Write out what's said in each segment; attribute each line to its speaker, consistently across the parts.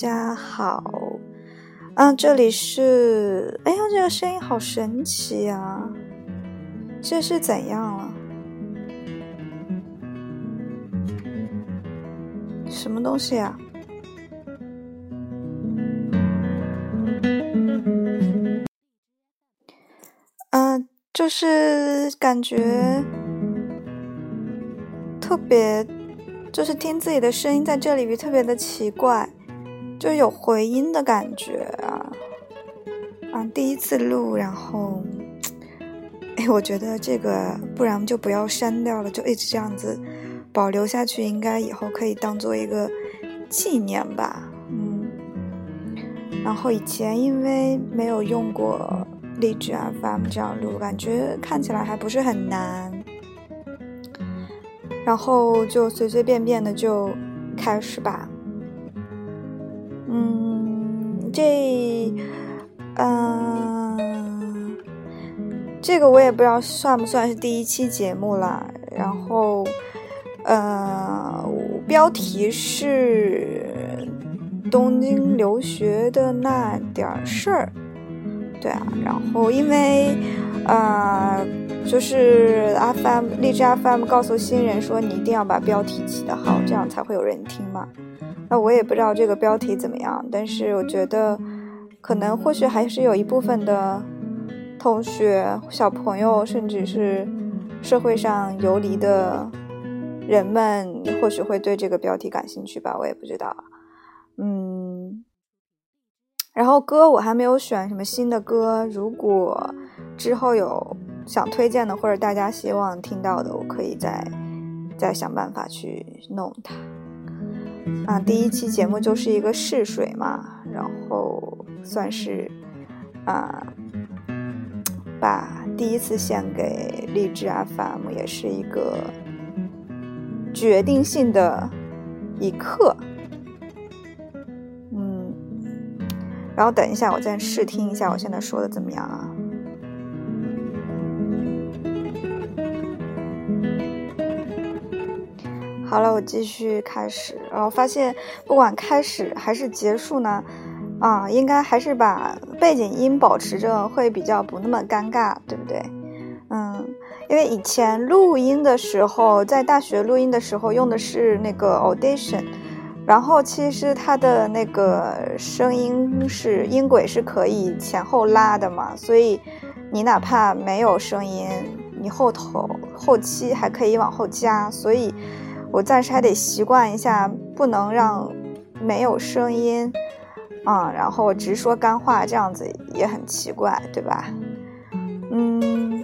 Speaker 1: 家好，啊，这里是，哎呀，这个声音好神奇呀，这是怎样了？什么东西呀？嗯，就是感觉特别。就是听自己的声音在这里特别的奇怪，就有回音的感觉啊啊！第一次录，然后，哎，我觉得这个不然就不要删掉了，就一直这样子保留下去，应该以后可以当做一个纪念吧。嗯，然后以前因为没有用过荔枝 FM 这样录，感觉看起来还不是很难。然后就随随便便的就开始吧。嗯，这，嗯，这个我也不知道算不算是第一期节目了。然后，呃，标题是东京留学的那点事儿。对啊，然后因为，呃。就是 FM 荔枝 FM 告诉新人说，你一定要把标题起得好，这样才会有人听嘛。那我也不知道这个标题怎么样，但是我觉得可能或许还是有一部分的同学、小朋友，甚至是社会上游离的人们，或许会对这个标题感兴趣吧。我也不知道。嗯，然后歌我还没有选什么新的歌，如果之后有。想推荐的或者大家希望听到的，我可以再再想办法去弄它。啊，第一期节目就是一个试水嘛，然后算是啊，把第一次献给励志 FM，也是一个决定性的一刻。嗯，然后等一下，我再试听一下我现在说的怎么样啊？好了，我继续开始，然后发现不管开始还是结束呢，啊，应该还是把背景音保持着会比较不那么尴尬，对不对？嗯，因为以前录音的时候，在大学录音的时候用的是那个 Audition，然后其实它的那个声音是音轨是可以前后拉的嘛，所以你哪怕没有声音，你后头后期还可以往后加，所以。我暂时还得习惯一下，不能让没有声音啊，然后直说干话，这样子也很奇怪，对吧？嗯，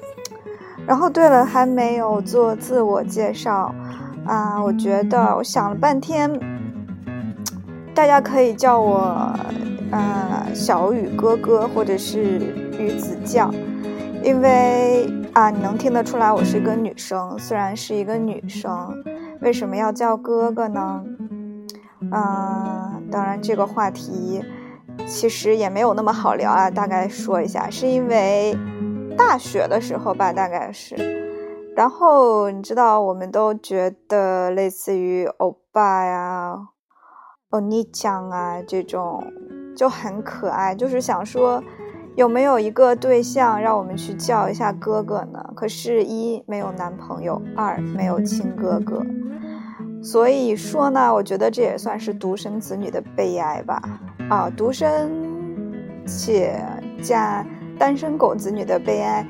Speaker 1: 然后对了，还没有做自我介绍啊，我觉得我想了半天，大家可以叫我呃小雨哥哥，或者是鱼子酱，因为啊，你能听得出来我是一个女生，虽然是一个女生。为什么要叫哥哥呢？嗯，当然这个话题其实也没有那么好聊啊。大概说一下，是因为大学的时候吧，大概是。然后你知道，我们都觉得类似于欧巴呀、欧尼酱啊这种就很可爱，就是想说有没有一个对象让我们去叫一下哥哥呢？可是，一没有男朋友，二没有亲哥哥。所以说呢，我觉得这也算是独生子女的悲哀吧。啊，独生且加单身狗子女的悲哀。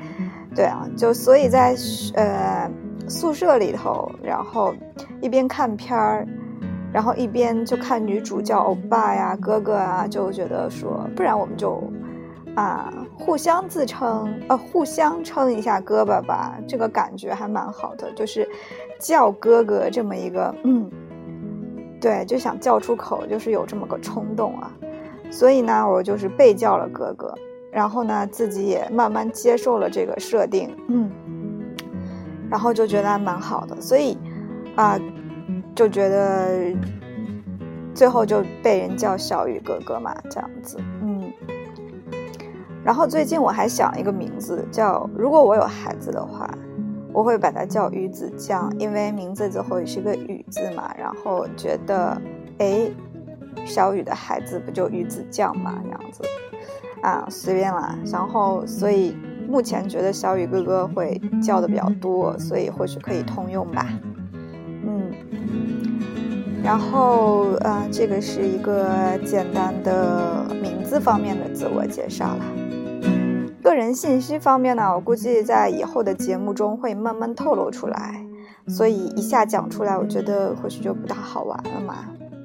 Speaker 1: 对啊，就所以在呃宿舍里头，然后一边看片儿，然后一边就看女主叫欧巴呀、哥哥啊，就觉得说，不然我们就啊互相自称，呃互相称一下胳膊吧，这个感觉还蛮好的，就是。叫哥哥这么一个，嗯，对，就想叫出口，就是有这么个冲动啊，所以呢，我就是被叫了哥哥，然后呢，自己也慢慢接受了这个设定，嗯，然后就觉得还蛮好的，所以啊，就觉得最后就被人叫小雨哥哥嘛，这样子，嗯，然后最近我还想一个名字，叫如果我有孩子的话。我会把它叫鱼子酱，因为名字最后也是个雨字嘛。然后觉得，哎，小雨的孩子不就鱼子酱嘛，这样子啊，随便啦。然后所以目前觉得小雨哥哥会叫的比较多，所以或许可以通用吧。嗯，然后呃，这个是一个简单的名字方面的自我介绍了。个人信息方面呢，我估计在以后的节目中会慢慢透露出来，所以一下讲出来，我觉得或许就不大好玩了嘛。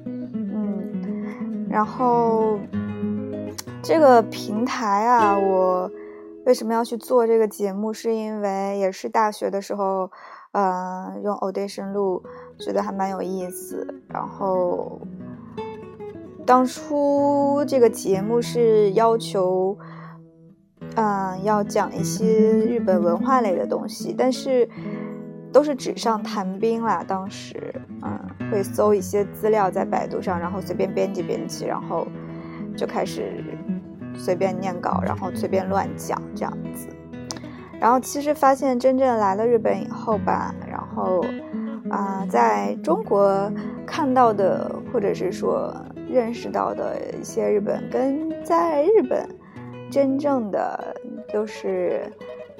Speaker 1: 嗯，然后这个平台啊，我为什么要去做这个节目？是因为也是大学的时候，呃，用 Audition 录，觉得还蛮有意思。然后当初这个节目是要求。嗯，要讲一些日本文化类的东西，但是都是纸上谈兵啦。当时，嗯，会搜一些资料在百度上，然后随便编辑编辑，然后就开始随便念稿，然后随便乱讲这样子。然后其实发现真正来了日本以后吧，然后啊，在中国看到的或者是说认识到的一些日本，跟在日本。真正的就是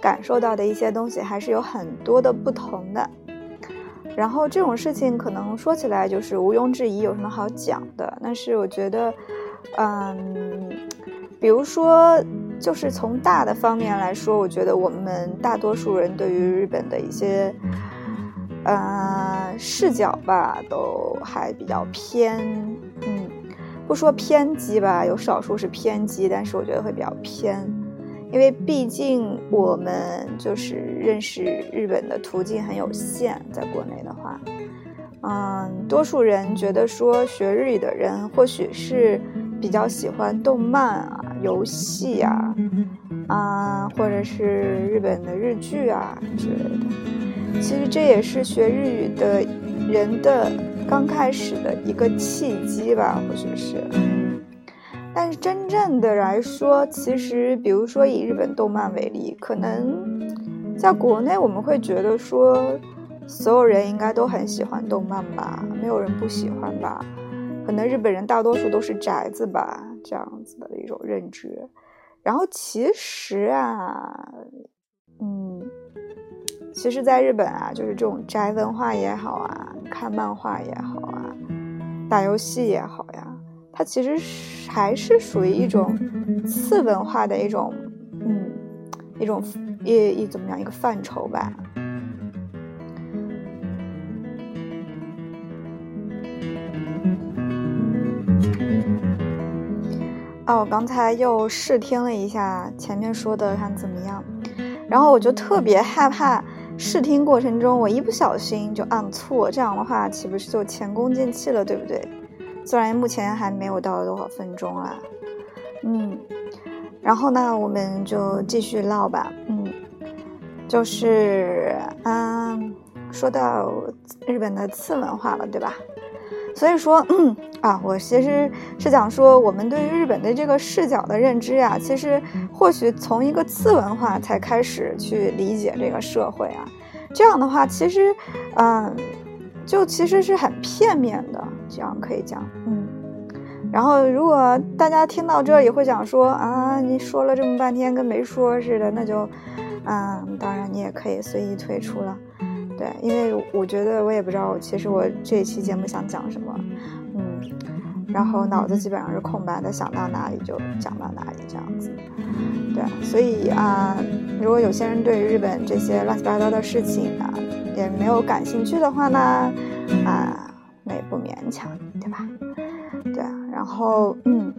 Speaker 1: 感受到的一些东西，还是有很多的不同的。然后这种事情可能说起来就是毋庸置疑，有什么好讲的？但是我觉得，嗯，比如说，就是从大的方面来说，我觉得我们大多数人对于日本的一些，呃，视角吧，都还比较偏，嗯。不说偏激吧，有少数是偏激，但是我觉得会比较偏，因为毕竟我们就是认识日本的途径很有限，在国内的话，嗯，多数人觉得说学日语的人或许是比较喜欢动漫啊、游戏啊，啊，或者是日本的日剧啊之类的。其实这也是学日语的人的。刚开始的一个契机吧，或许是。但是真正的来说，其实，比如说以日本动漫为例，可能在国内我们会觉得说，所有人应该都很喜欢动漫吧，没有人不喜欢吧。可能日本人大多数都是宅子吧，这样子的一种认知。然后其实啊，其实，在日本啊，就是这种宅文化也好啊，看漫画也好啊，打游戏也好呀，它其实还是属于一种次文化的一种，嗯，一种一一怎么样一个范畴吧。啊，我刚才又试听了一下前面说的，看怎么样，然后我就特别害怕。试听过程中，我一不小心就按错，这样的话岂不是就前功尽弃了，对不对？虽然目前还没有到多少分钟啊，嗯，然后呢，我们就继续唠吧，嗯，就是，嗯，说到日本的次文化了，对吧？所以说，嗯啊，我其实是想说，我们对于日本的这个视角的认知啊，其实或许从一个次文化才开始去理解这个社会啊。这样的话，其实，嗯，就其实是很片面的，这样可以讲，嗯。然后，如果大家听到这也会想说啊，你说了这么半天跟没说似的，那就，嗯，当然你也可以随意退出了。对，因为我觉得我也不知道，其实我这一期节目想讲什么，嗯，然后脑子基本上是空白的，想到哪里就讲到哪里这样子。对，所以啊，如果有些人对于日本这些乱七八糟的事情啊，也没有感兴趣的话呢，啊，那也不勉强，对吧？对啊，然后嗯。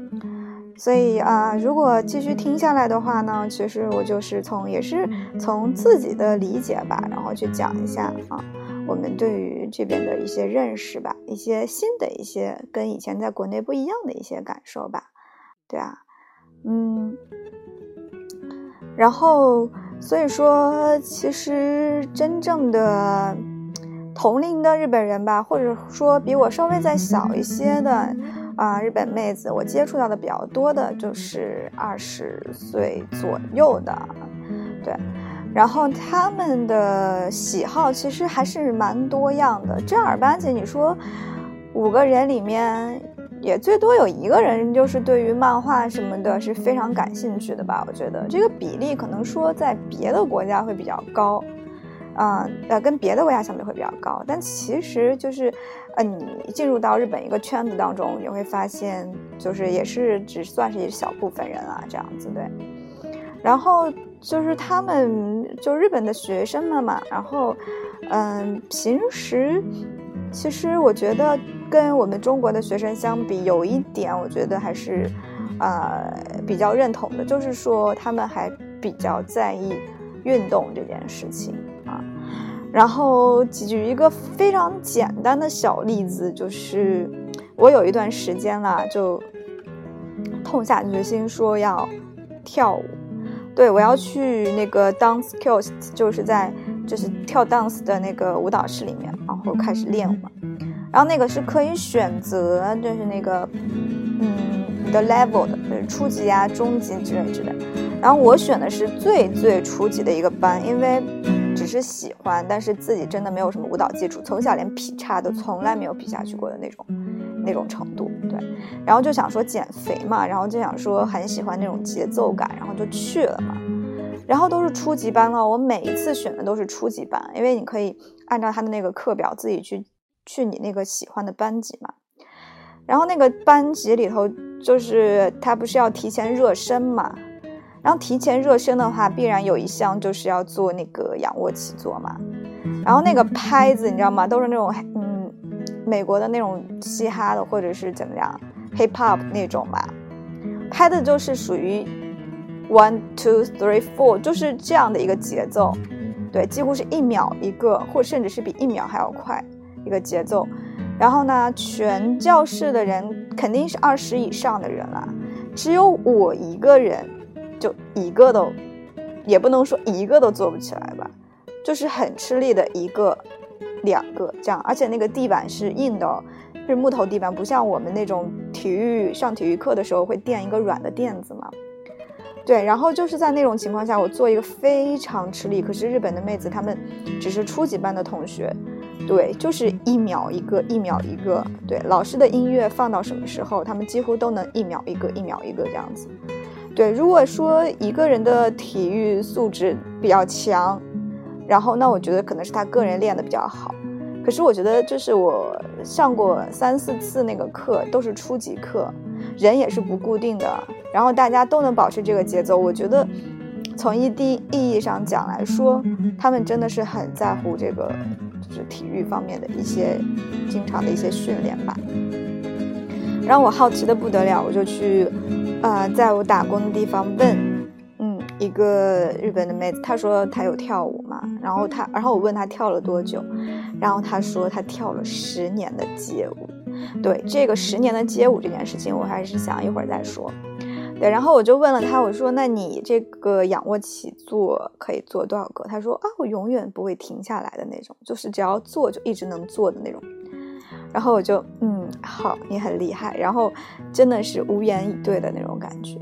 Speaker 1: 所以啊，如果继续听下来的话呢，其实我就是从也是从自己的理解吧，然后去讲一下啊，我们对于这边的一些认识吧，一些新的一些跟以前在国内不一样的一些感受吧，对啊，嗯，然后所以说，其实真正的同龄的日本人吧，或者说比我稍微再小一些的。啊，日本妹子，我接触到的比较多的就是二十岁左右的，对，然后他们的喜好其实还是蛮多样的，正儿八经你说五个人里面也最多有一个人就是对于漫画什么的是非常感兴趣的吧。我觉得这个比例可能说在别的国家会比较高，啊呃跟别的国家相比会比较高，但其实就是，呃你进入到日本一个圈子当中，你会发现就是也是只算是一小部分人啊这样子对。然后就是他们就日本的学生们嘛，然后嗯平时。其实我觉得跟我们中国的学生相比，有一点我觉得还是，呃，比较认同的，就是说他们还比较在意运动这件事情。然后举一个非常简单的小例子，就是我有一段时间啦，就痛下决心说要跳舞，对我要去那个 dance class，就是在。就是跳 dance 的那个舞蹈室里面，然后开始练嘛。然后那个是可以选择，就是那个，嗯，的 level 的，初级啊、中级之类之类。然后我选的是最最初级的一个班，因为只是喜欢，但是自己真的没有什么舞蹈基础，从小连劈叉都从来没有劈下去过的那种，那种程度。对。然后就想说减肥嘛，然后就想说很喜欢那种节奏感，然后就去了嘛。然后都是初级班了，我每一次选的都是初级班，因为你可以按照他的那个课表自己去去你那个喜欢的班级嘛。然后那个班级里头，就是他不是要提前热身嘛？然后提前热身的话，必然有一项就是要做那个仰卧起坐嘛。然后那个拍子你知道吗？都是那种嗯美国的那种嘻哈的或者是怎么样 hip hop 那种吧，拍的就是属于。One two three four，就是这样的一个节奏，对，几乎是一秒一个，或甚至是比一秒还要快一个节奏。然后呢，全教室的人肯定是二十以上的人了，只有我一个人，一个都，也不能说一个都做不起来吧，就是很吃力的一个、两个这样。而且那个地板是硬的，是木头地板，不像我们那种体育上体育课的时候会垫一个软的垫子嘛。对，然后就是在那种情况下，我做一个非常吃力。可是日本的妹子她们只是初级班的同学，对，就是一秒一个，一秒一个。对，老师的音乐放到什么时候，他们几乎都能一秒一个，一秒一个这样子。对，如果说一个人的体育素质比较强，然后那我觉得可能是他个人练的比较好。可是我觉得，就是我上过三四次那个课，都是初级课，人也是不固定的，然后大家都能保持这个节奏。我觉得，从一定意义上讲来说，他们真的是很在乎这个，就是体育方面的一些经常的一些训练吧。让我好奇的不得了，我就去，呃，在我打工的地方问。嗯一个日本的妹子，她说她有跳舞嘛，然后她，然后我问她跳了多久，然后她说她跳了十年的街舞。对这个十年的街舞这件事情，我还是想一会儿再说。对，然后我就问了她，我说那你这个仰卧起坐可以做多少个？她说啊，我永远不会停下来的那种，就是只要做就一直能做的那种。然后我就嗯，好，你很厉害。然后真的是无言以对的那种感觉。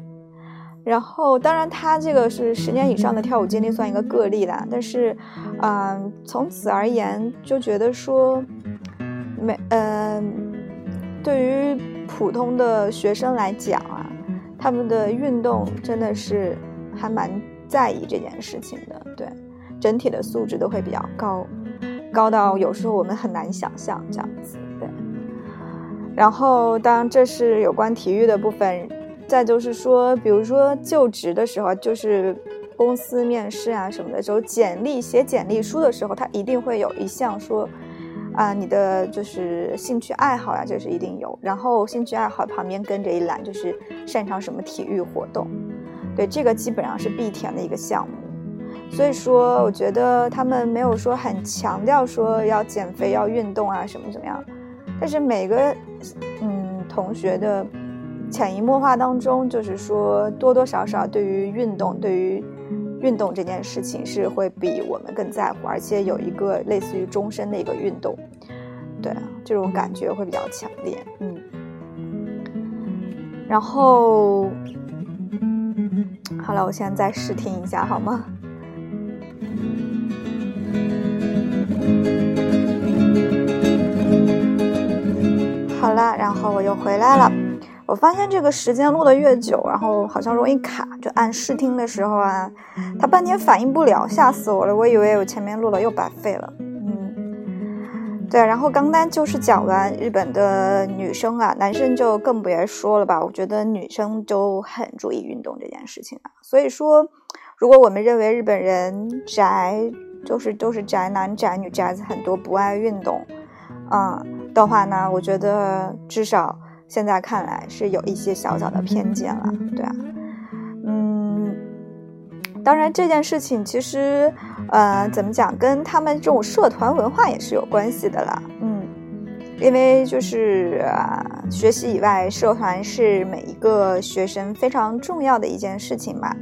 Speaker 1: 然后，当然，他这个是十年以上的跳舞经历，算一个个例啦。但是，嗯，从此而言，就觉得说，没，嗯，对于普通的学生来讲啊，他们的运动真的是还蛮在意这件事情的。对，整体的素质都会比较高，高到有时候我们很难想象这样子。然后，当，这是有关体育的部分。再就是说，比如说就职的时候，就是公司面试啊什么的时候，简历写简历书的时候，他一定会有一项说，啊，你的就是兴趣爱好呀，这是一定有。然后兴趣爱好旁边跟着一栏，就是擅长什么体育活动，对，这个基本上是必填的一个项目。所以说，我觉得他们没有说很强调说要减肥、要运动啊什么怎么样，但是每个嗯同学的。潜移默化当中，就是说多多少少对于运动，对于运动这件事情是会比我们更在乎，而且有一个类似于终身的一个运动，对，这种感觉会比较强烈，嗯。然后，好了，我现在再试听一下，好吗？然后我又回来了。我发现这个时间录的越久，然后好像容易卡，就按试听的时候啊，它半天反应不了，吓死我了！我以为我前面录了又白费了。嗯，对。然后刚刚就是讲完日本的女生啊，男生就更别说了吧。我觉得女生就很注意运动这件事情啊。所以说，如果我们认为日本人宅，就是都是宅男宅女宅子很多，不爱运动，啊的话呢，我觉得至少。现在看来是有一些小小的偏见了，对啊，嗯，当然这件事情其实，呃，怎么讲，跟他们这种社团文化也是有关系的啦，嗯，因为就是啊，学习以外，社团是每一个学生非常重要的一件事情嘛，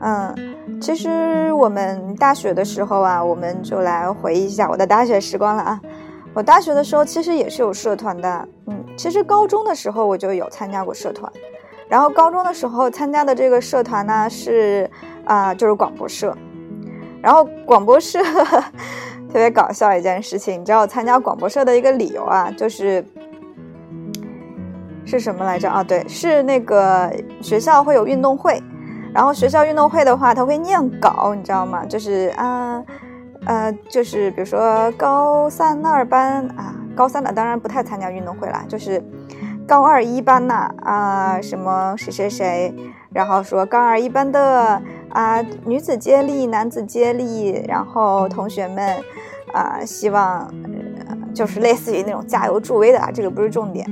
Speaker 1: 嗯，其实我们大学的时候啊，我们就来回忆一下我的大学时光了啊。我大学的时候其实也是有社团的，嗯，其实高中的时候我就有参加过社团，然后高中的时候参加的这个社团呢是啊，就是广播社，然后广播社 特别搞笑一件事情，你知道我参加广播社的一个理由啊，就是是什么来着啊？对，是那个学校会有运动会，然后学校运动会的话，他会念稿，你知道吗？就是啊。呃就是比如说高三二班啊，高三的当然不太参加运动会了，就是高二一班呐啊，什么谁谁谁，然后说高二一班的啊女子接力、男子接力，然后同学们啊，希望就是类似于那种加油助威的啊，这个不是重点，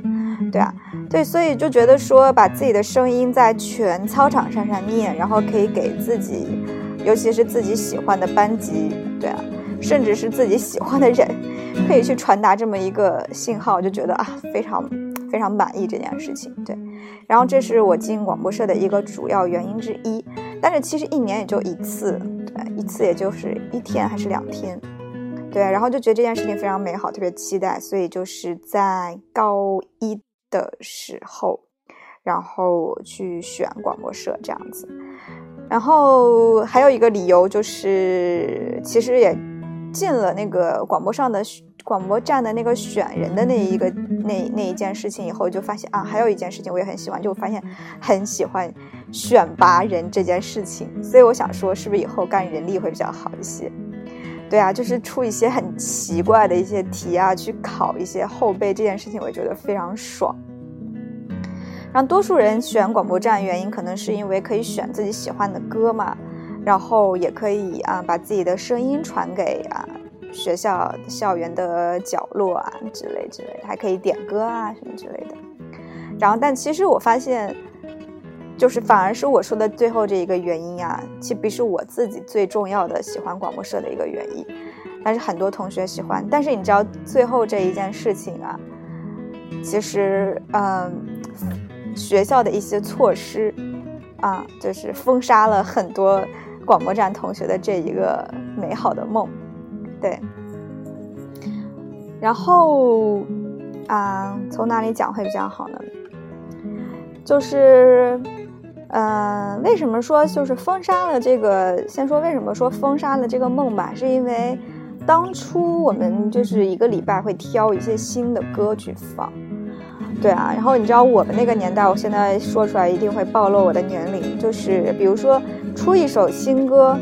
Speaker 1: 对啊，对，所以就觉得说把自己的声音在全操场上上念，然后可以给自己。尤其是自己喜欢的班级，对啊，甚至是自己喜欢的人，可以去传达这么一个信号，就觉得啊，非常非常满意这件事情。对，然后这是我进广播社的一个主要原因之一。但是其实一年也就一次，对，一次也就是一天还是两天，对，然后就觉得这件事情非常美好，特别期待，所以就是在高一的时候，然后去选广播社这样子。然后还有一个理由就是，其实也进了那个广播上的广播站的那个选人的那一个那那一件事情以后，就发现啊，还有一件事情我也很喜欢，就发现很喜欢选拔人这件事情。所以我想说，是不是以后干人力会比较好一些？对啊，就是出一些很奇怪的一些题啊，去考一些后辈这件事情，我觉得非常爽。让多数人选广播站，原因可能是因为可以选自己喜欢的歌嘛，然后也可以啊把自己的声音传给啊学校校园的角落啊之类之类的，还可以点歌啊什么之类的。然后，但其实我发现，就是反而是我说的最后这一个原因啊，其实不是我自己最重要的喜欢广播社的一个原因，但是很多同学喜欢。但是你知道最后这一件事情啊，其实嗯。学校的一些措施，啊，就是封杀了很多广播站同学的这一个美好的梦，对。然后，啊，从哪里讲会比较好呢？就是，嗯，为什么说就是封杀了这个？先说为什么说封杀了这个梦吧，是因为当初我们就是一个礼拜会挑一些新的歌去放。对啊，然后你知道我们那个年代，我现在说出来一定会暴露我的年龄。就是比如说出一首新歌，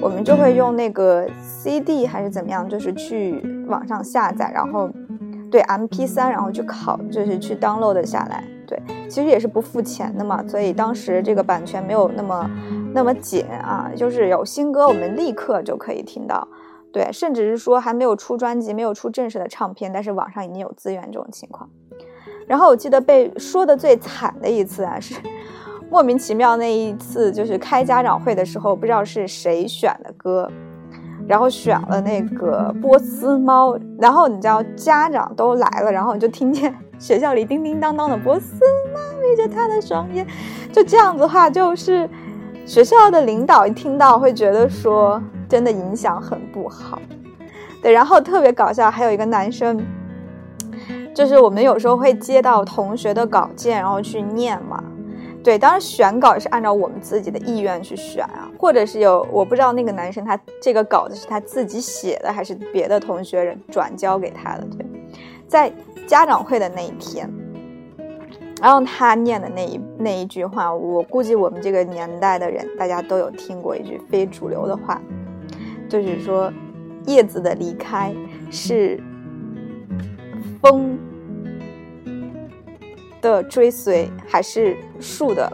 Speaker 1: 我们就会用那个 CD 还是怎么样，就是去网上下载，然后对 MP3，然后去拷，就是去 download 下来。对，其实也是不付钱的嘛，所以当时这个版权没有那么那么紧啊，就是有新歌我们立刻就可以听到。对，甚至是说还没有出专辑，没有出正式的唱片，但是网上已经有资源这种情况。然后我记得被说的最惨的一次啊，是 莫名其妙那一次，就是开家长会的时候，不知道是谁选的歌，然后选了那个波斯猫，然后你知道家长都来了，然后你就听见学校里叮叮当当的波斯猫眯着他的双眼，就这样子的话，就是学校的领导一听到会觉得说真的影响很不好，对，然后特别搞笑，还有一个男生。就是我们有时候会接到同学的稿件，然后去念嘛。对，当然选稿是按照我们自己的意愿去选啊，或者是有我不知道那个男生他这个稿子是他自己写的，还是别的同学人转交给他的。对，在家长会的那一天，然后他念的那一那一句话，我估计我们这个年代的人，大家都有听过一句非主流的话，就是说，叶子的离开是风的追随，还是树的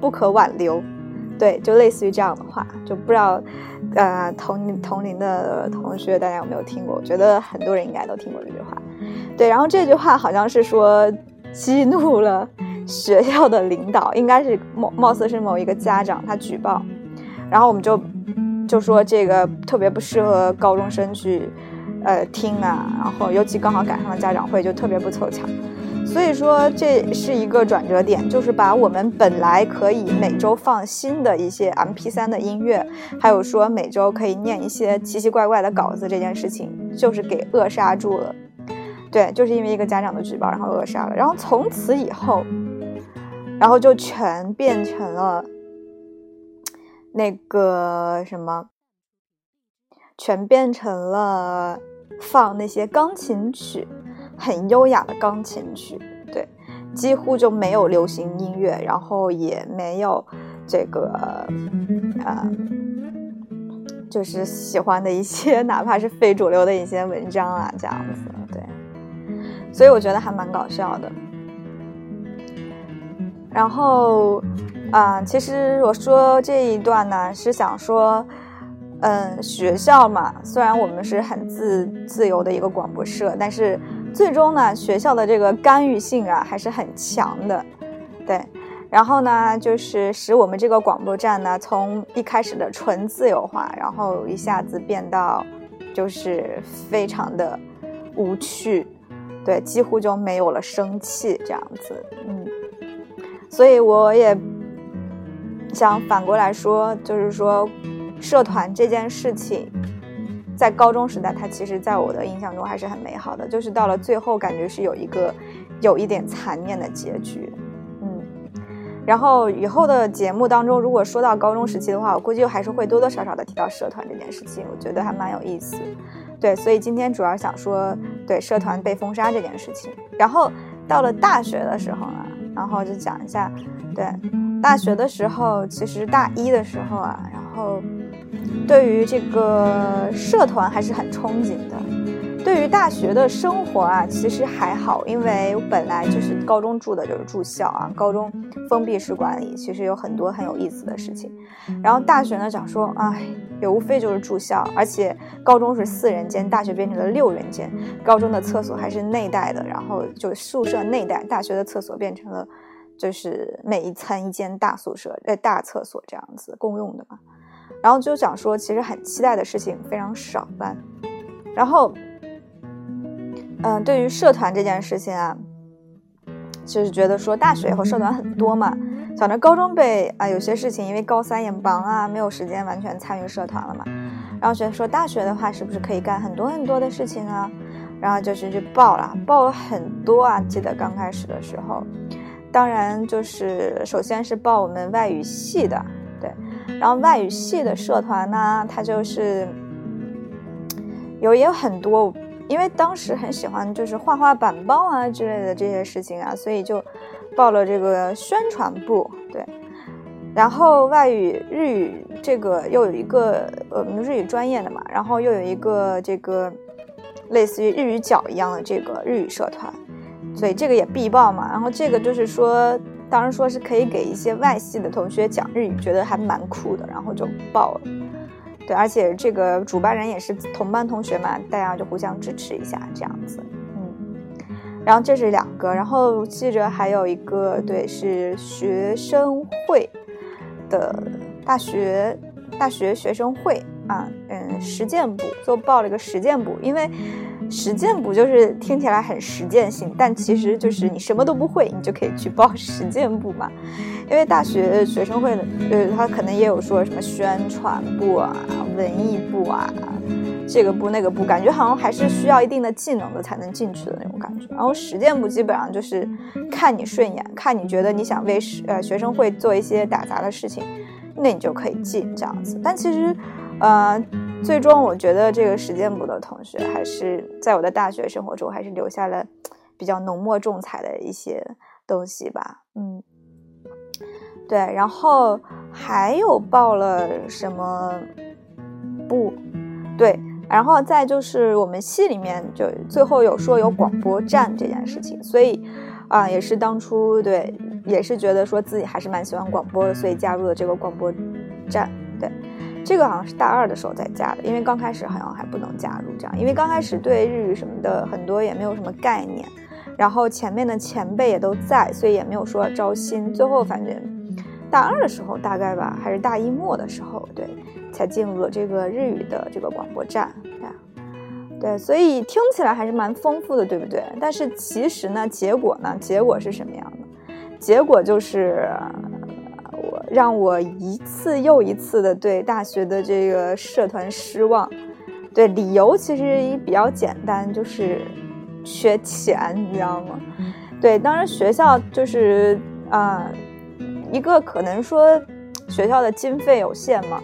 Speaker 1: 不可挽留？对，就类似于这样的话，就不知道，呃，同同龄的同学大家有没有听过？我觉得很多人应该都听过这句话。对，然后这句话好像是说。激怒了学校的领导，应该是貌貌似是某一个家长，他举报，然后我们就就说这个特别不适合高中生去呃听啊，然后尤其刚好赶上了家长会，就特别不凑巧，所以说这是一个转折点，就是把我们本来可以每周放新的一些 M P 三的音乐，还有说每周可以念一些奇奇怪怪的稿子这件事情，就是给扼杀住了。对，就是因为一个家长的举报，然后扼杀了，然后从此以后，然后就全变成了那个什么，全变成了放那些钢琴曲，很优雅的钢琴曲。对，几乎就没有流行音乐，然后也没有这个呃，就是喜欢的一些，哪怕是非主流的一些文章啊，这样子。对。所以我觉得还蛮搞笑的。然后，啊，其实我说这一段呢，是想说，嗯，学校嘛，虽然我们是很自自由的一个广播社，但是最终呢，学校的这个干预性啊还是很强的，对。然后呢，就是使我们这个广播站呢，从一开始的纯自由化，然后一下子变到，就是非常的无趣。对，几乎就没有了生气这样子，嗯，所以我也想反过来说，就是说，社团这件事情，在高中时代，它其实在我的印象中还是很美好的，就是到了最后，感觉是有一个有一点残念的结局，嗯，然后以后的节目当中，如果说到高中时期的话，我估计还是会多多少少的提到社团这件事情，我觉得还蛮有意思。对，所以今天主要想说，对社团被封杀这件事情。然后到了大学的时候呢，然后就讲一下，对，大学的时候，其实大一的时候啊，然后对于这个社团还是很憧憬的。对于大学的生活啊，其实还好，因为本来就是高中住的就是住校啊，高中封闭式管理，其实有很多很有意思的事情。然后大学呢，讲说，哎，也无非就是住校，而且高中是四人间，大学变成了六人间，高中的厕所还是内带的，然后就宿舍内带，大学的厕所变成了就是每一层一间大宿舍，呃，大厕所这样子共用的嘛。然后就想说，其实很期待的事情非常少吧，然后。嗯，对于社团这件事情啊，就是觉得说大学以后社团很多嘛，想着高中被啊有些事情，因为高三也忙啊，没有时间完全参与社团了嘛，然后觉得说大学的话是不是可以干很多很多的事情啊？然后就是去报了，报了很多啊，记得刚开始的时候，当然就是首先是报我们外语系的，然后外语系的社团呢，它就是有也有很多。因为当时很喜欢就是画画板报啊之类的这些事情啊，所以就报了这个宣传部。对，然后外语日语这个又有一个我们日语专业的嘛，然后又有一个这个类似于日语角一样的这个日语社团，所以这个也必报嘛。然后这个就是说，当时说是可以给一些外系的同学讲日语，觉得还蛮酷的，然后就报了。对，而且这个主办人也是同班同学嘛，大家就互相支持一下，这样子，嗯。然后这是两个，然后记着还有一个，对，是学生会的大学大学学生会啊，嗯，实践部就报了一个实践部，因为。实践部就是听起来很实践性，但其实就是你什么都不会，你就可以去报实践部嘛。因为大学学生会的，呃，他可能也有说什么宣传部啊、文艺部啊，这个部那个部，感觉好像还是需要一定的技能的才能进去的那种感觉。然后实践部基本上就是看你顺眼，看你觉得你想为呃学生会做一些打杂的事情，那你就可以进这样子。但其实，呃。最终，我觉得这个实践部的同学还是在我的大学生活中还是留下了比较浓墨重彩的一些东西吧，嗯，对，然后还有报了什么不？对，然后再就是我们系里面就最后有说有广播站这件事情，所以啊，也是当初对，也是觉得说自己还是蛮喜欢广播的，所以加入了这个广播站。对，这个好像是大二的时候才加的，因为刚开始好像还不能加入这样，因为刚开始对日语什么的很多也没有什么概念。然后前面的前辈也都在，所以也没有说招新。最后反正大二的时候大概吧，还是大一末的时候，对，才进入了这个日语的这个广播站，对，对，所以听起来还是蛮丰富的，对不对？但是其实呢，结果呢，结果是什么样的？结果就是让我一次又一次的对大学的这个社团失望。对，理由其实也比较简单，就是。缺钱，你知道吗？对，当然学校就是啊，一个可能说学校的经费有限嘛，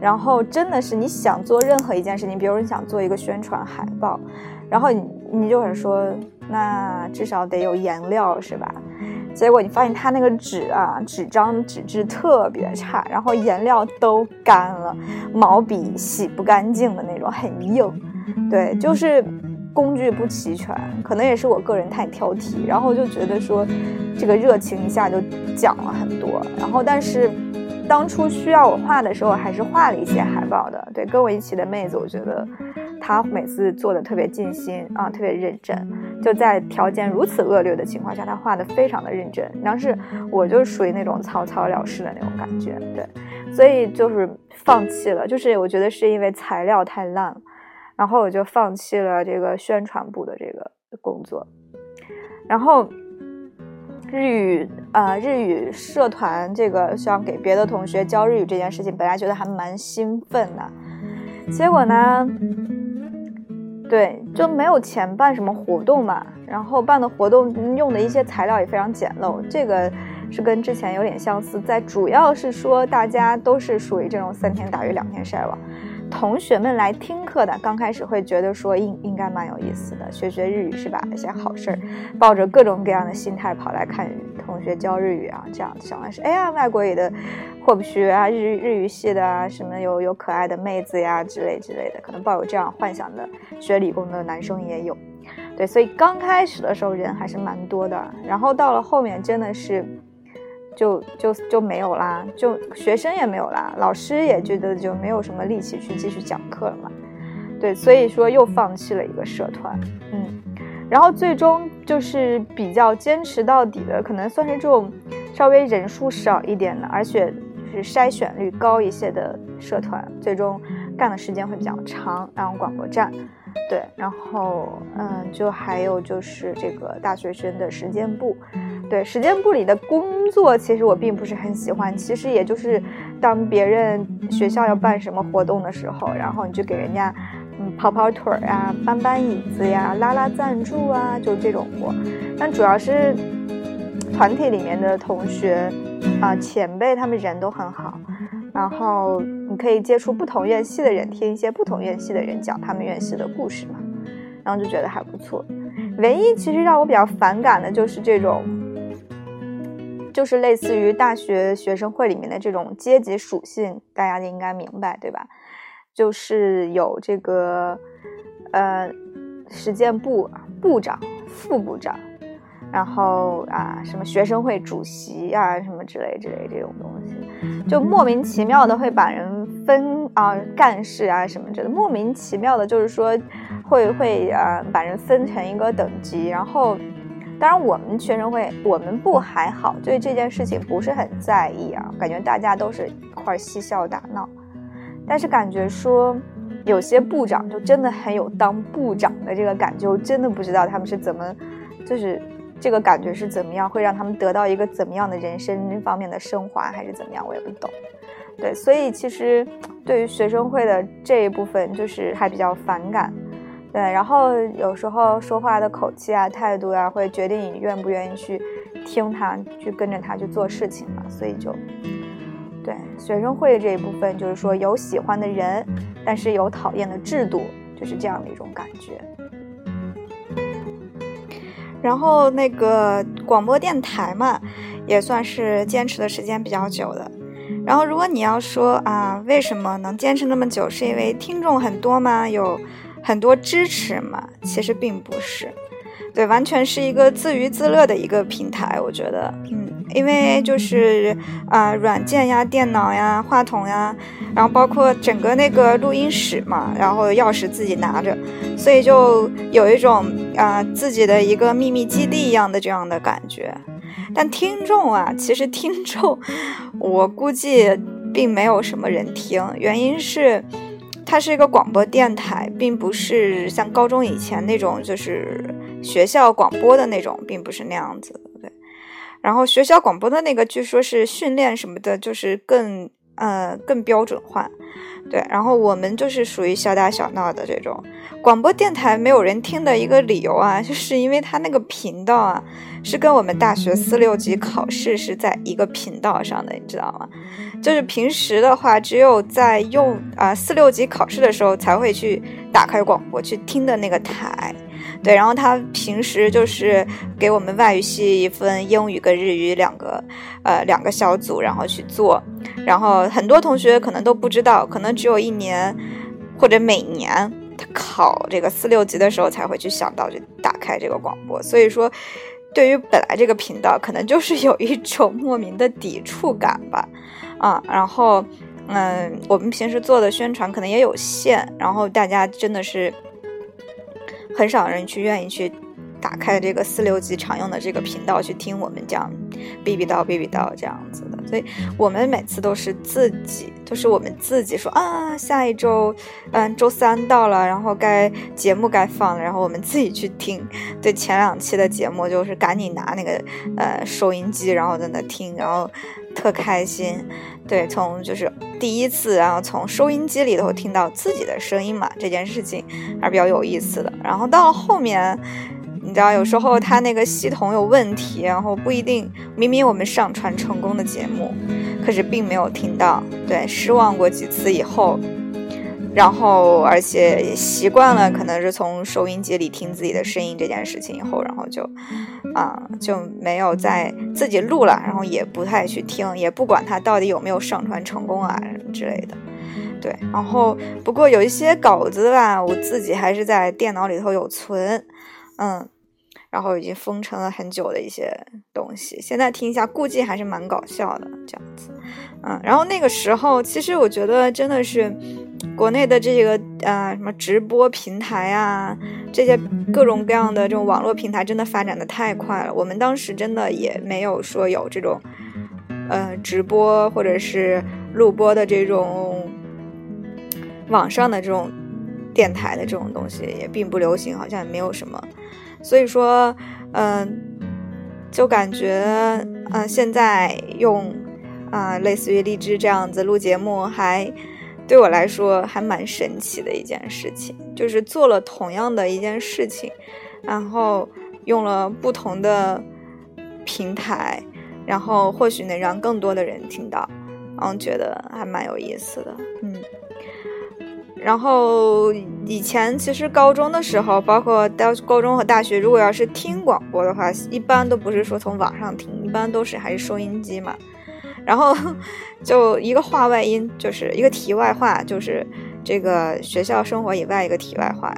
Speaker 1: 然后真的是你想做任何一件事情，比如你想做一个宣传海报，然后你你就会说，那至少得有颜料是吧？结果你发现他那个纸啊，纸张纸质特别差，然后颜料都干了，毛笔洗不干净的那种，很硬，对，就是。工具不齐全，可能也是我个人太挑剔，然后就觉得说，这个热情一下就降了很多。然后，但是当初需要我画的时候，还是画了一些海报的。对，跟我一起的妹子，我觉得他每次做的特别尽心啊，特别认真。就在条件如此恶劣的情况下，他画的非常的认真。但是我就属于那种草草了事的那种感觉，对，所以就是放弃了。就是我觉得是因为材料太烂了。然后我就放弃了这个宣传部的这个工作，然后日语啊日语社团这个想给别的同学教日语这件事情，本来觉得还蛮兴奋的，结果呢，对就没有钱办什么活动嘛，然后办的活动用的一些材料也非常简陋，这个是跟之前有点相似，在主要是说大家都是属于这种三天打鱼两天晒网。同学们来听课的，刚开始会觉得说应应该蛮有意思的，学学日语是吧？一些好事儿，抱着各种各样的心态跑来看同学教日语啊，这样想的是，哎呀，外国语的或不学啊，日日语系的啊，什么有有可爱的妹子呀之类之类的，可能抱有这样幻想的学理工的男生也有，对，所以刚开始的时候人还是蛮多的，然后到了后面真的是。就就就没有啦，就学生也没有啦，老师也觉得就没有什么力气去继续讲课了嘛，对，所以说又放弃了一个社团，嗯，然后最终就是比较坚持到底的，可能算是这种稍微人数少一点的，而且是筛选率高一些的社团，最终干的时间会比较长，然后广播站，对，然后嗯，就还有就是这个大学生的实践部。对实践部里的工作，其实我并不是很喜欢。其实也就是当别人学校要办什么活动的时候，然后你就给人家嗯跑跑腿儿啊，搬搬椅子呀，拉拉赞助啊，就这种活。但主要是团体里面的同学啊前辈，他们人都很好，然后你可以接触不同院系的人，听一些不同院系的人讲他们院系的故事嘛，然后就觉得还不错。唯一其实让我比较反感的就是这种。就是类似于大学学生会里面的这种阶级属性，大家就应该明白对吧？就是有这个呃实践部部长、副部长，然后啊什么学生会主席啊什么之类之类这种东西，就莫名其妙的会把人分啊干事啊什么之类的，莫名其妙的就是说会会啊把人分成一个等级，然后。当然，我们学生会我们部还好，对这件事情不是很在意啊，感觉大家都是一块嬉笑打闹。但是感觉说有些部长就真的很有当部长的这个感觉，我真的不知道他们是怎么，就是这个感觉是怎么样，会让他们得到一个怎么样的人生方面的升华，还是怎么样，我也不懂。对，所以其实对于学生会的这一部分，就是还比较反感。对，然后有时候说话的口气啊、态度啊，会决定你愿不愿意去听他，去跟着他去做事情嘛。所以就，对学生会这一部分，就是说有喜欢的人，但是有讨厌的制度，就是这样的一种感觉。然后那个广播电台嘛，也算是坚持的时间比较久的。然后如果你要说啊，为什么能坚持那么久，是因为听众很多吗？有很多支持嘛？其实并不是，对，完全是一个自娱自乐的一个平台。我觉得，嗯，因为就是啊，软件呀、电脑呀、话筒呀，然后包括整个那个录音室嘛，然后钥匙自己拿着，所以就有一种啊自己的一个秘密基地一样的这样的感觉。但听众啊，其实听众，我估计并没有什么人听。原因是，它是一个广播电台，并不是像高中以前那种，就是学校广播的那种，并不是那样子。对。然后学校广播的那个，据说是训练什么的，就是更呃更标准化。对。然后我们就是属于小打小闹的这种广播电台，没有人听的一个理由啊，就是因为它那个频道啊。是跟我们大学四六级考试是在一个频道上的，你知道吗？就是平时的话，只有在用啊四六级考试的时候才会去打开广播去听的那个台，对。然后他平时就是给我们外语系分英语跟日语两个呃两个小组，然后去做。然后很多同学可能都不知道，可能只有一年或者每年他考这个四六级的时候才会去想到去打开这个广播，所以说。对于本来这个频道，可能就是有一种莫名的抵触感吧，啊，然后，嗯，我们平时做的宣传可能也有限，然后大家真的是很少人去愿意去。打开这个四六级常用的这个频道去听我们讲哔哔叨哔哔叨这样子的，所以我们每次都是自己，都是我们自己说啊，下一周，嗯，周三到了，然后该节目该放了，然后我们自己去听。对，前两期的节目就是赶紧拿那个呃收音机，然后在那听，然后特开心。对，从就是第一次，然后从收音机里头听到自己的声音嘛，这件事情还是比较有意思的。然后到了后面。你知道，有时候它那个系统有问题，然后不一定。明明我们上传成功的节目，可是并没有听到。对，失望过几次以后，然后而且也习惯了，可能是从收音机里听自己的声音这件事情以后，然后就啊就没有再自己录了，然后也不太去听，也不管它到底有没有上传成功啊之类的。对，然后不过有一些稿子吧，我自己还是在电脑里头有存，嗯。然后已经封存了很久的一些东西，现在听一下，估计还是蛮搞笑的这样子，嗯，然后那个时候，其实我觉得真的是国内的这个呃什么直播平台啊，这些各种各样的这种网络平台，真的发展的太快了。我们当时真的也没有说有这种呃直播或者是录播的这种网上的这种电台的这种东西，也并不流行，好像也没有什么。所以说，嗯，就感觉，嗯，现在用，啊，类似于荔枝这样子录节目，还对我来说还蛮神奇的一件事情。就是做了同样的一件事情，然后用了不同的平台，然后或许能让更多的人听到，嗯，觉得还蛮有意思的，嗯。然后以前其实高中的时候，包括到高中和大学，如果要是听广播的话，一般都不是说从网上听，一般都是还是收音机嘛。然后就一个话外音，就是一个题外话，就是这个学校生活以外一个题外话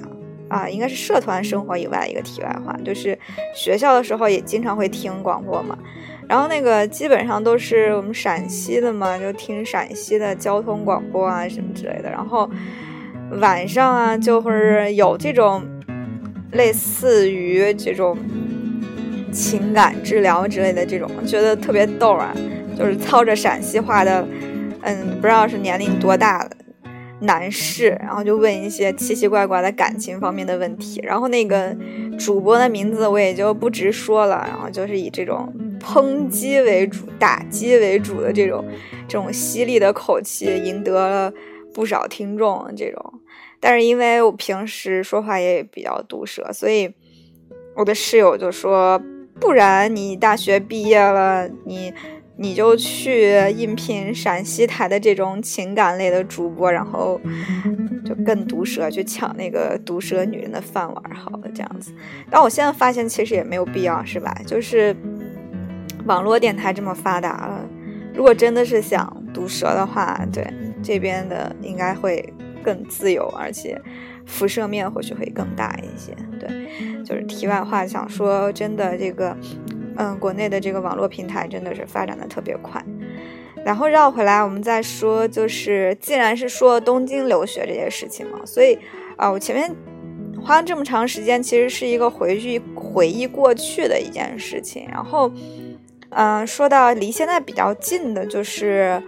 Speaker 1: 啊，应该是社团生活以外一个题外话，就是学校的时候也经常会听广播嘛。然后那个基本上都是我们陕西的嘛，就听陕西的交通广播啊什么之类的。然后。晚上啊，就会有这种类似于这种情感治疗之类的这种，觉得特别逗啊。就是操着陕西话的，嗯，不知道是年龄多大的男士，然后就问一些奇奇怪怪的感情方面的问题。然后那个主播的名字我也就不直说了，然后就是以这种抨击为主、打击为主的这种这种犀利的口气，赢得了不少听众。这种。但是因为我平时说话也比较毒舌，所以我的室友就说：“不然你大学毕业了，你你就去应聘陕西台的这种情感类的主播，然后就更毒舌去抢那个毒舌女人的饭碗，好了，这样子。但我现在发现其实也没有必要，是吧？就是网络电台这么发达了，如果真的是想毒舌的话，对这边的应该会更自由，而且辐射面或许会更大一些。对，就是题外话，想说真的这个。嗯，国内的这个网络平台真的是发展的特别快。然后绕回来，我们再说，就是既然是说东京留学这件事情嘛，所以啊，我前面花了这么长时间，其实是一个回去回忆过去的一件事情。然后，嗯，说到离现在比较近的，就是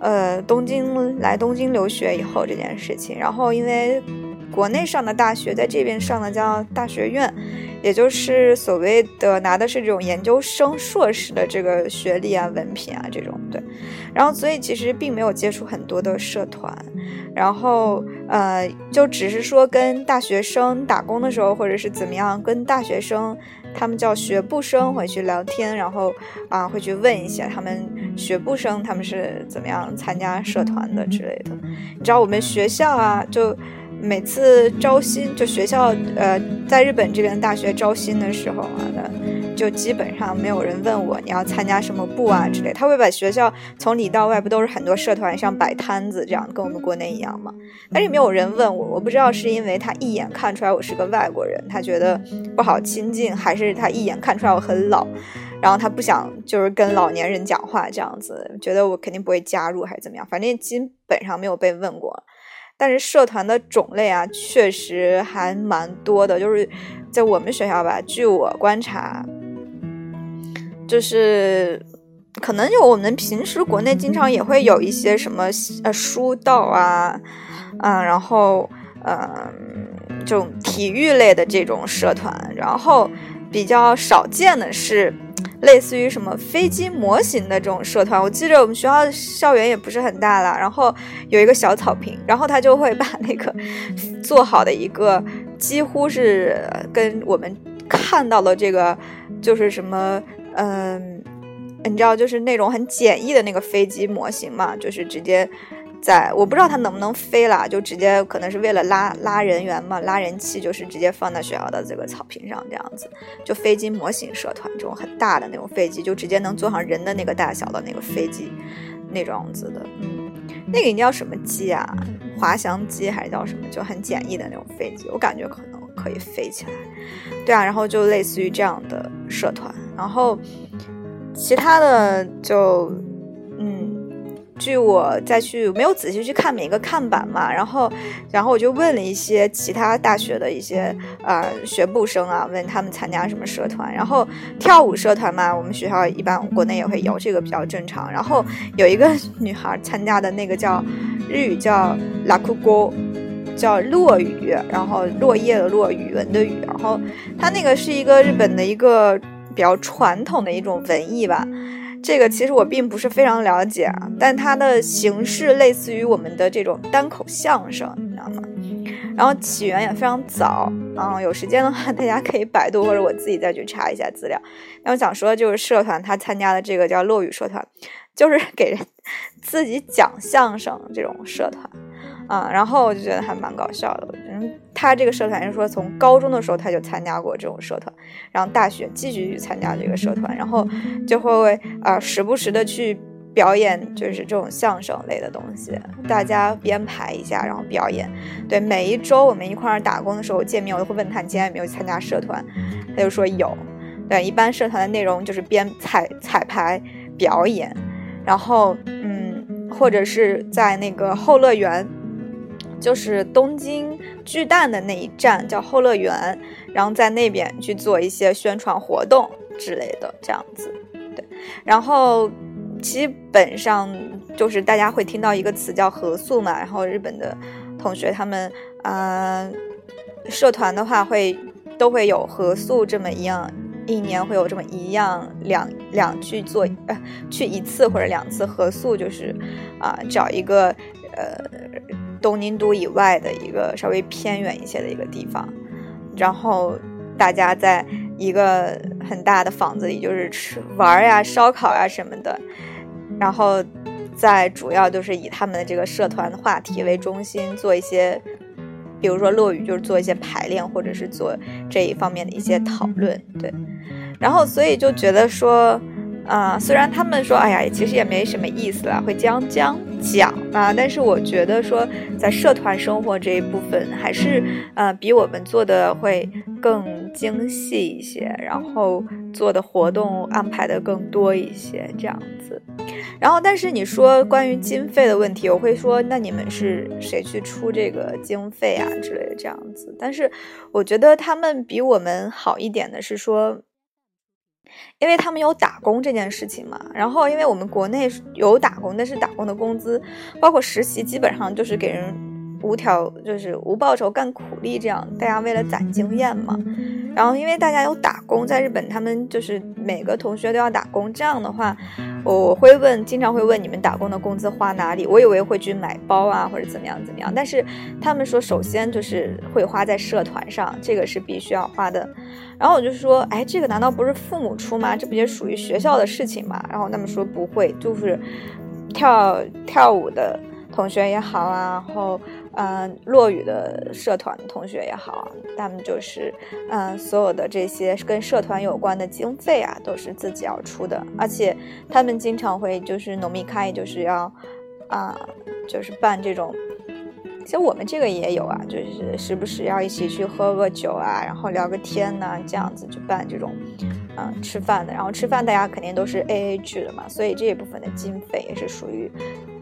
Speaker 1: 呃，东京来东京留学以后这件事情。然后，因为国内上的大学，在这边上的叫大学院。也就是所谓的拿的是这种研究生、硕士的这个学历啊、文凭啊这种，对。然后，所以其实并没有接触很多的社团，然后呃，就只是说跟大学生打工的时候，或者是怎么样，跟大学生他们叫学部生回去聊天，然后啊会去问一下他们学部生他们是怎么样参加社团的之类的。你知道我们学校啊，就。每次招新，就学校呃，在日本这边大学招新的时候啊，就基本上没有人问我你要参加什么部啊之类。他会把学校从里到外不都是很多社团，像摆摊子这样，跟我们国内一样吗？但是没有人问我，我不知道是因为他一眼看出来我是个外国人，他觉得不好亲近，还是他一眼看出来我很老，然后他不想就是跟老年人讲话这样子，觉得我肯定不会加入还是怎么样？反正基本上没有被问过。但是社团的种类啊，确实还蛮多的。就是在我们学校吧，据我观察，就是可能有我们平时国内经常也会有一些什么呃书道啊，嗯，然后嗯这种体育类的这种社团，然后比较少见的是。类似于什么飞机模型的这种社团，我记得我们学校校园也不是很大了，然后有一个小草坪，然后他就会把那个 做好的一个，几乎是跟我们看到的这个就是什么，嗯，你知道，就是那种很简易的那个飞机模型嘛，就是直接。在我不知道它能不能飞了，就直接可能是为了拉拉人员嘛，拉人气，就是直接放在学校的这个草坪上这样子。就飞机模型社团这种很大的那种飞机，就直接能坐上人的那个大小的那个飞机，那种子的。嗯，那个应该叫什么机啊？滑翔机还是叫什么？就很简易的那种飞机，我感觉可能可以飞起来。对啊，然后就类似于这样的社团，然后其他的就。据我再去没有仔细去看每个看板嘛，然后，然后我就问了一些其他大学的一些呃学部生啊，问他们参加什么社团，然后跳舞社团嘛，我们学校一般国内也会有，这个比较正常。然后有一个 女孩参加的那个叫日语叫拉库锅，叫落语，然后落叶的落，语文的语，然后它那个是一个日本的一个比较传统的一种文艺吧。这个其实我并不是非常了解啊，但它的形式类似于我们的这种单口相声，你知道吗？然后起源也非常早，嗯，有时间的话大家可以百度或者我自己再去查一下资料。那我想说的就是社团他参加的这个叫落雨社团，就是给人自己讲相声这种社团。啊，然后我就觉得还蛮搞笑的。嗯，他这个社团是说从高中的时候他就参加过这种社团，然后大学继续去参加这个社团，然后就会啊时不时的去表演，就是这种相声类的东西，大家编排一下，然后表演。对，每一周我们一块儿打工的时候见面，我都会问他你今天有没有参加社团，他就说有。对，一般社团的内容就是编彩彩排表演，然后嗯，或者是在那个后乐园。就是东京巨蛋的那一站叫后乐园，然后在那边去做一些宣传活动之类的，这样子，对。然后基本上就是大家会听到一个词叫合宿嘛，然后日本的同学他们，呃，社团的话会都会有合宿这么一样，一年会有这么一样两两去做，呃，去一次或者两次合宿，就是啊找一个呃。东京都以外的一个稍微偏远一些的一个地方，然后大家在一个很大的房子里，就是吃玩呀、烧烤呀什么的。然后在主要就是以他们的这个社团的话题为中心做一些，比如说落雨就是做一些排练，或者是做这一方面的一些讨论，对。然后所以就觉得说。啊，虽然他们说，哎呀，其实也没什么意思啦，会将将讲啊，但是我觉得说，在社团生活这一部分，还是呃比我们做的会更精细一些，然后做的活动安排的更多一些这样子。然后，但是你说关于经费的问题，我会说，那你们是谁去出这个经费啊之类的这样子？但是我觉得他们比我们好一点的是说。因为他们有打工这件事情嘛，然后因为我们国内有打工，但是打工的工资，包括实习，基本上就是给人无条，就是无报酬干苦力这样，大家为了攒经验嘛。然后因为大家有打工，在日本他们就是每个同学都要打工，这样的话。我会问，经常会问你们打工的工资花哪里？我以为会去买包啊，或者怎么样怎么样。但是他们说，首先就是会花在社团上，这个是必须要花的。然后我就说，哎，这个难道不是父母出吗？这不也属于学校的事情吗？然后他们说不会，就是跳跳舞的同学也好啊，然后。嗯，落雨的社团同学也好，他们就是，嗯，所有的这些跟社团有关的经费啊，都是自己要出的，而且他们经常会就是农民开，就是要，啊，就是办这种，其实我们这个也有啊，就是时不时要一起去喝个酒啊，然后聊个天呐，这样子去办这种，嗯，吃饭的，然后吃饭大家肯定都是 A A 制的嘛，所以这一部分的经费也是属于。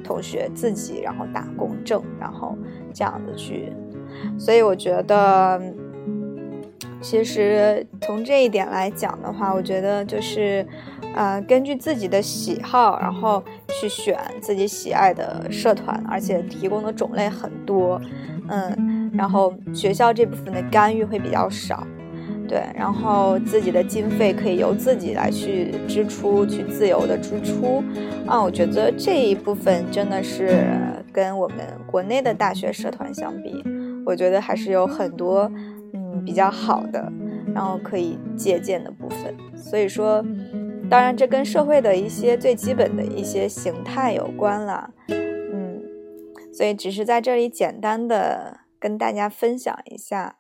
Speaker 1: 同学自己，然后打工挣，然后这样子去，所以我觉得，其实从这一点来讲的话，我觉得就是，呃，根据自己的喜好，然后去选自己喜爱的社团，而且提供的种类很多，嗯，然后学校这部分的干预会比较少。对，然后自己的经费可以由自己来去支出，去自由的支出，啊，我觉得这一部分真的是跟我们国内的大学社团相比，我觉得还是有很多嗯比较好的，然后可以借鉴的部分。所以说，当然这跟社会的一些最基本的一些形态有关了，嗯，所以只是在这里简单的跟大家分享一下。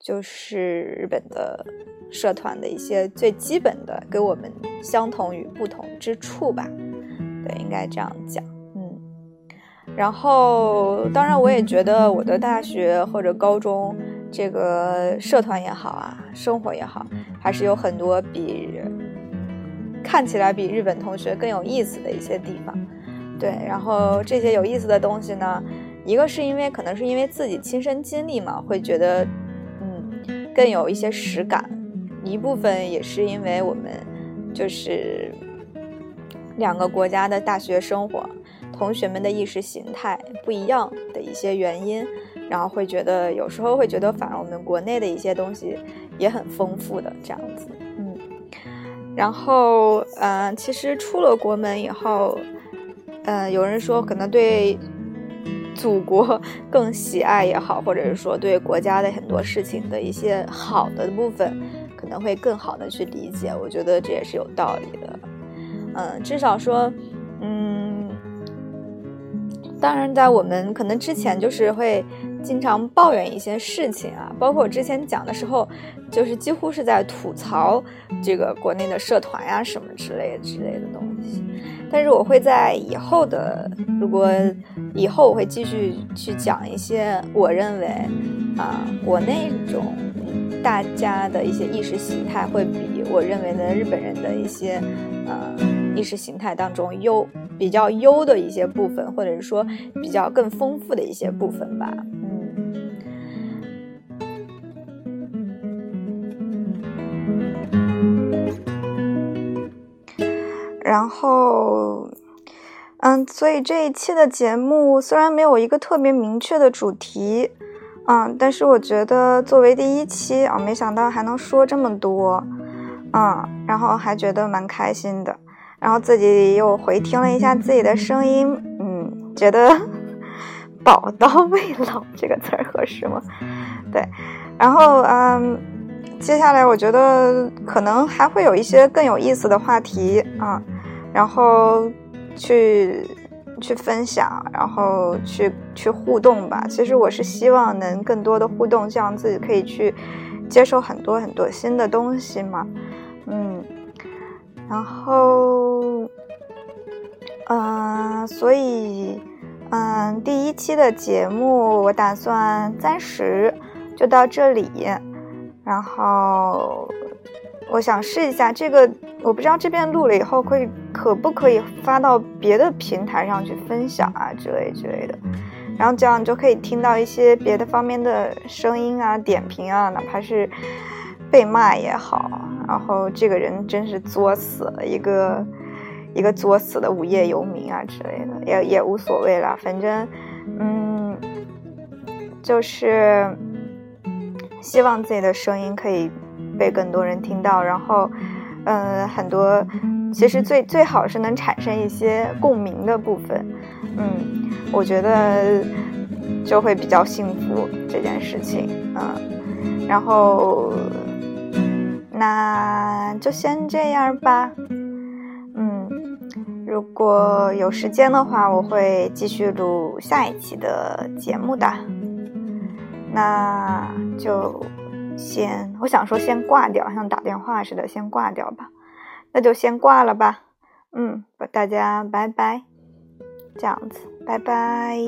Speaker 1: 就是日本的社团的一些最基本的，跟我们相同与不同之处吧。对，应该这样讲。嗯，然后当然我也觉得我的大学或者高中这个社团也好啊，生活也好，还是有很多比看起来比日本同学更有意思的一些地方。对，然后这些有意思的东西呢，一个是因为可能是因为自己亲身经历嘛，会觉得。更有一些实感，一部分也是因为我们就是两个国家的大学生活，同学们的意识形态不一样的一些原因，然后会觉得有时候会觉得，反而我们国内的一些东西也很丰富的这样子，嗯，然后嗯，其实出了国门以后，嗯，有人说可能对。祖国更喜爱也好，或者是说对国家的很多事情的一些好的部分，可能会更好的去理解。我觉得这也是有道理的。嗯，至少说，嗯，当然在我们可能之前就是会经常抱怨一些事情啊，包括我之前讲的时候，就是几乎是在吐槽这个国内的社团呀什么之类之类的东西。但是我会在以后的，如果以后我会继续去讲一些我认为啊，国内种大家的一些意识形态会比我认为的日本人的一些呃意识形态当中优比较优的一些部分，或者是说比较更丰富的一些部分吧。然后，嗯，所以这一期的节目虽然没有一个特别明确的主题，嗯，但是我觉得作为第一期啊，没想到还能说这么多，嗯，然后还觉得蛮开心的，然后自己又回听了一下自己的声音，嗯，觉得 宝刀未老这个词儿合适吗？对，然后嗯，接下来我觉得可能还会有一些更有意思的话题啊。然后，去去分享，然后去去互动吧。其实我是希望能更多的互动，这样自己可以去接受很多很多新的东西嘛。嗯，然后，嗯，所以，嗯，第一期的节目我打算暂时就到这里，然后我想试一下这个。我不知道这边录了以后可以可不可以发到别的平台上去分享啊之类之类的，然后这样就可以听到一些别的方面的声音啊、点评啊，哪怕是被骂也好。然后这个人真是作死了，一个一个作死的无业游民啊之类的，也也无所谓啦。反正，嗯，就是希望自己的声音可以被更多人听到，然后。嗯，很多，其实最最好是能产生一些共鸣的部分，嗯，我觉得就会比较幸福这件事情，嗯，然后那就先这样吧，嗯，如果有时间的话，我会继续录下一期的节目的，那就。先我想说先挂掉像打电话似的先挂掉吧。那就先挂了吧。嗯大家拜拜。这样子拜拜。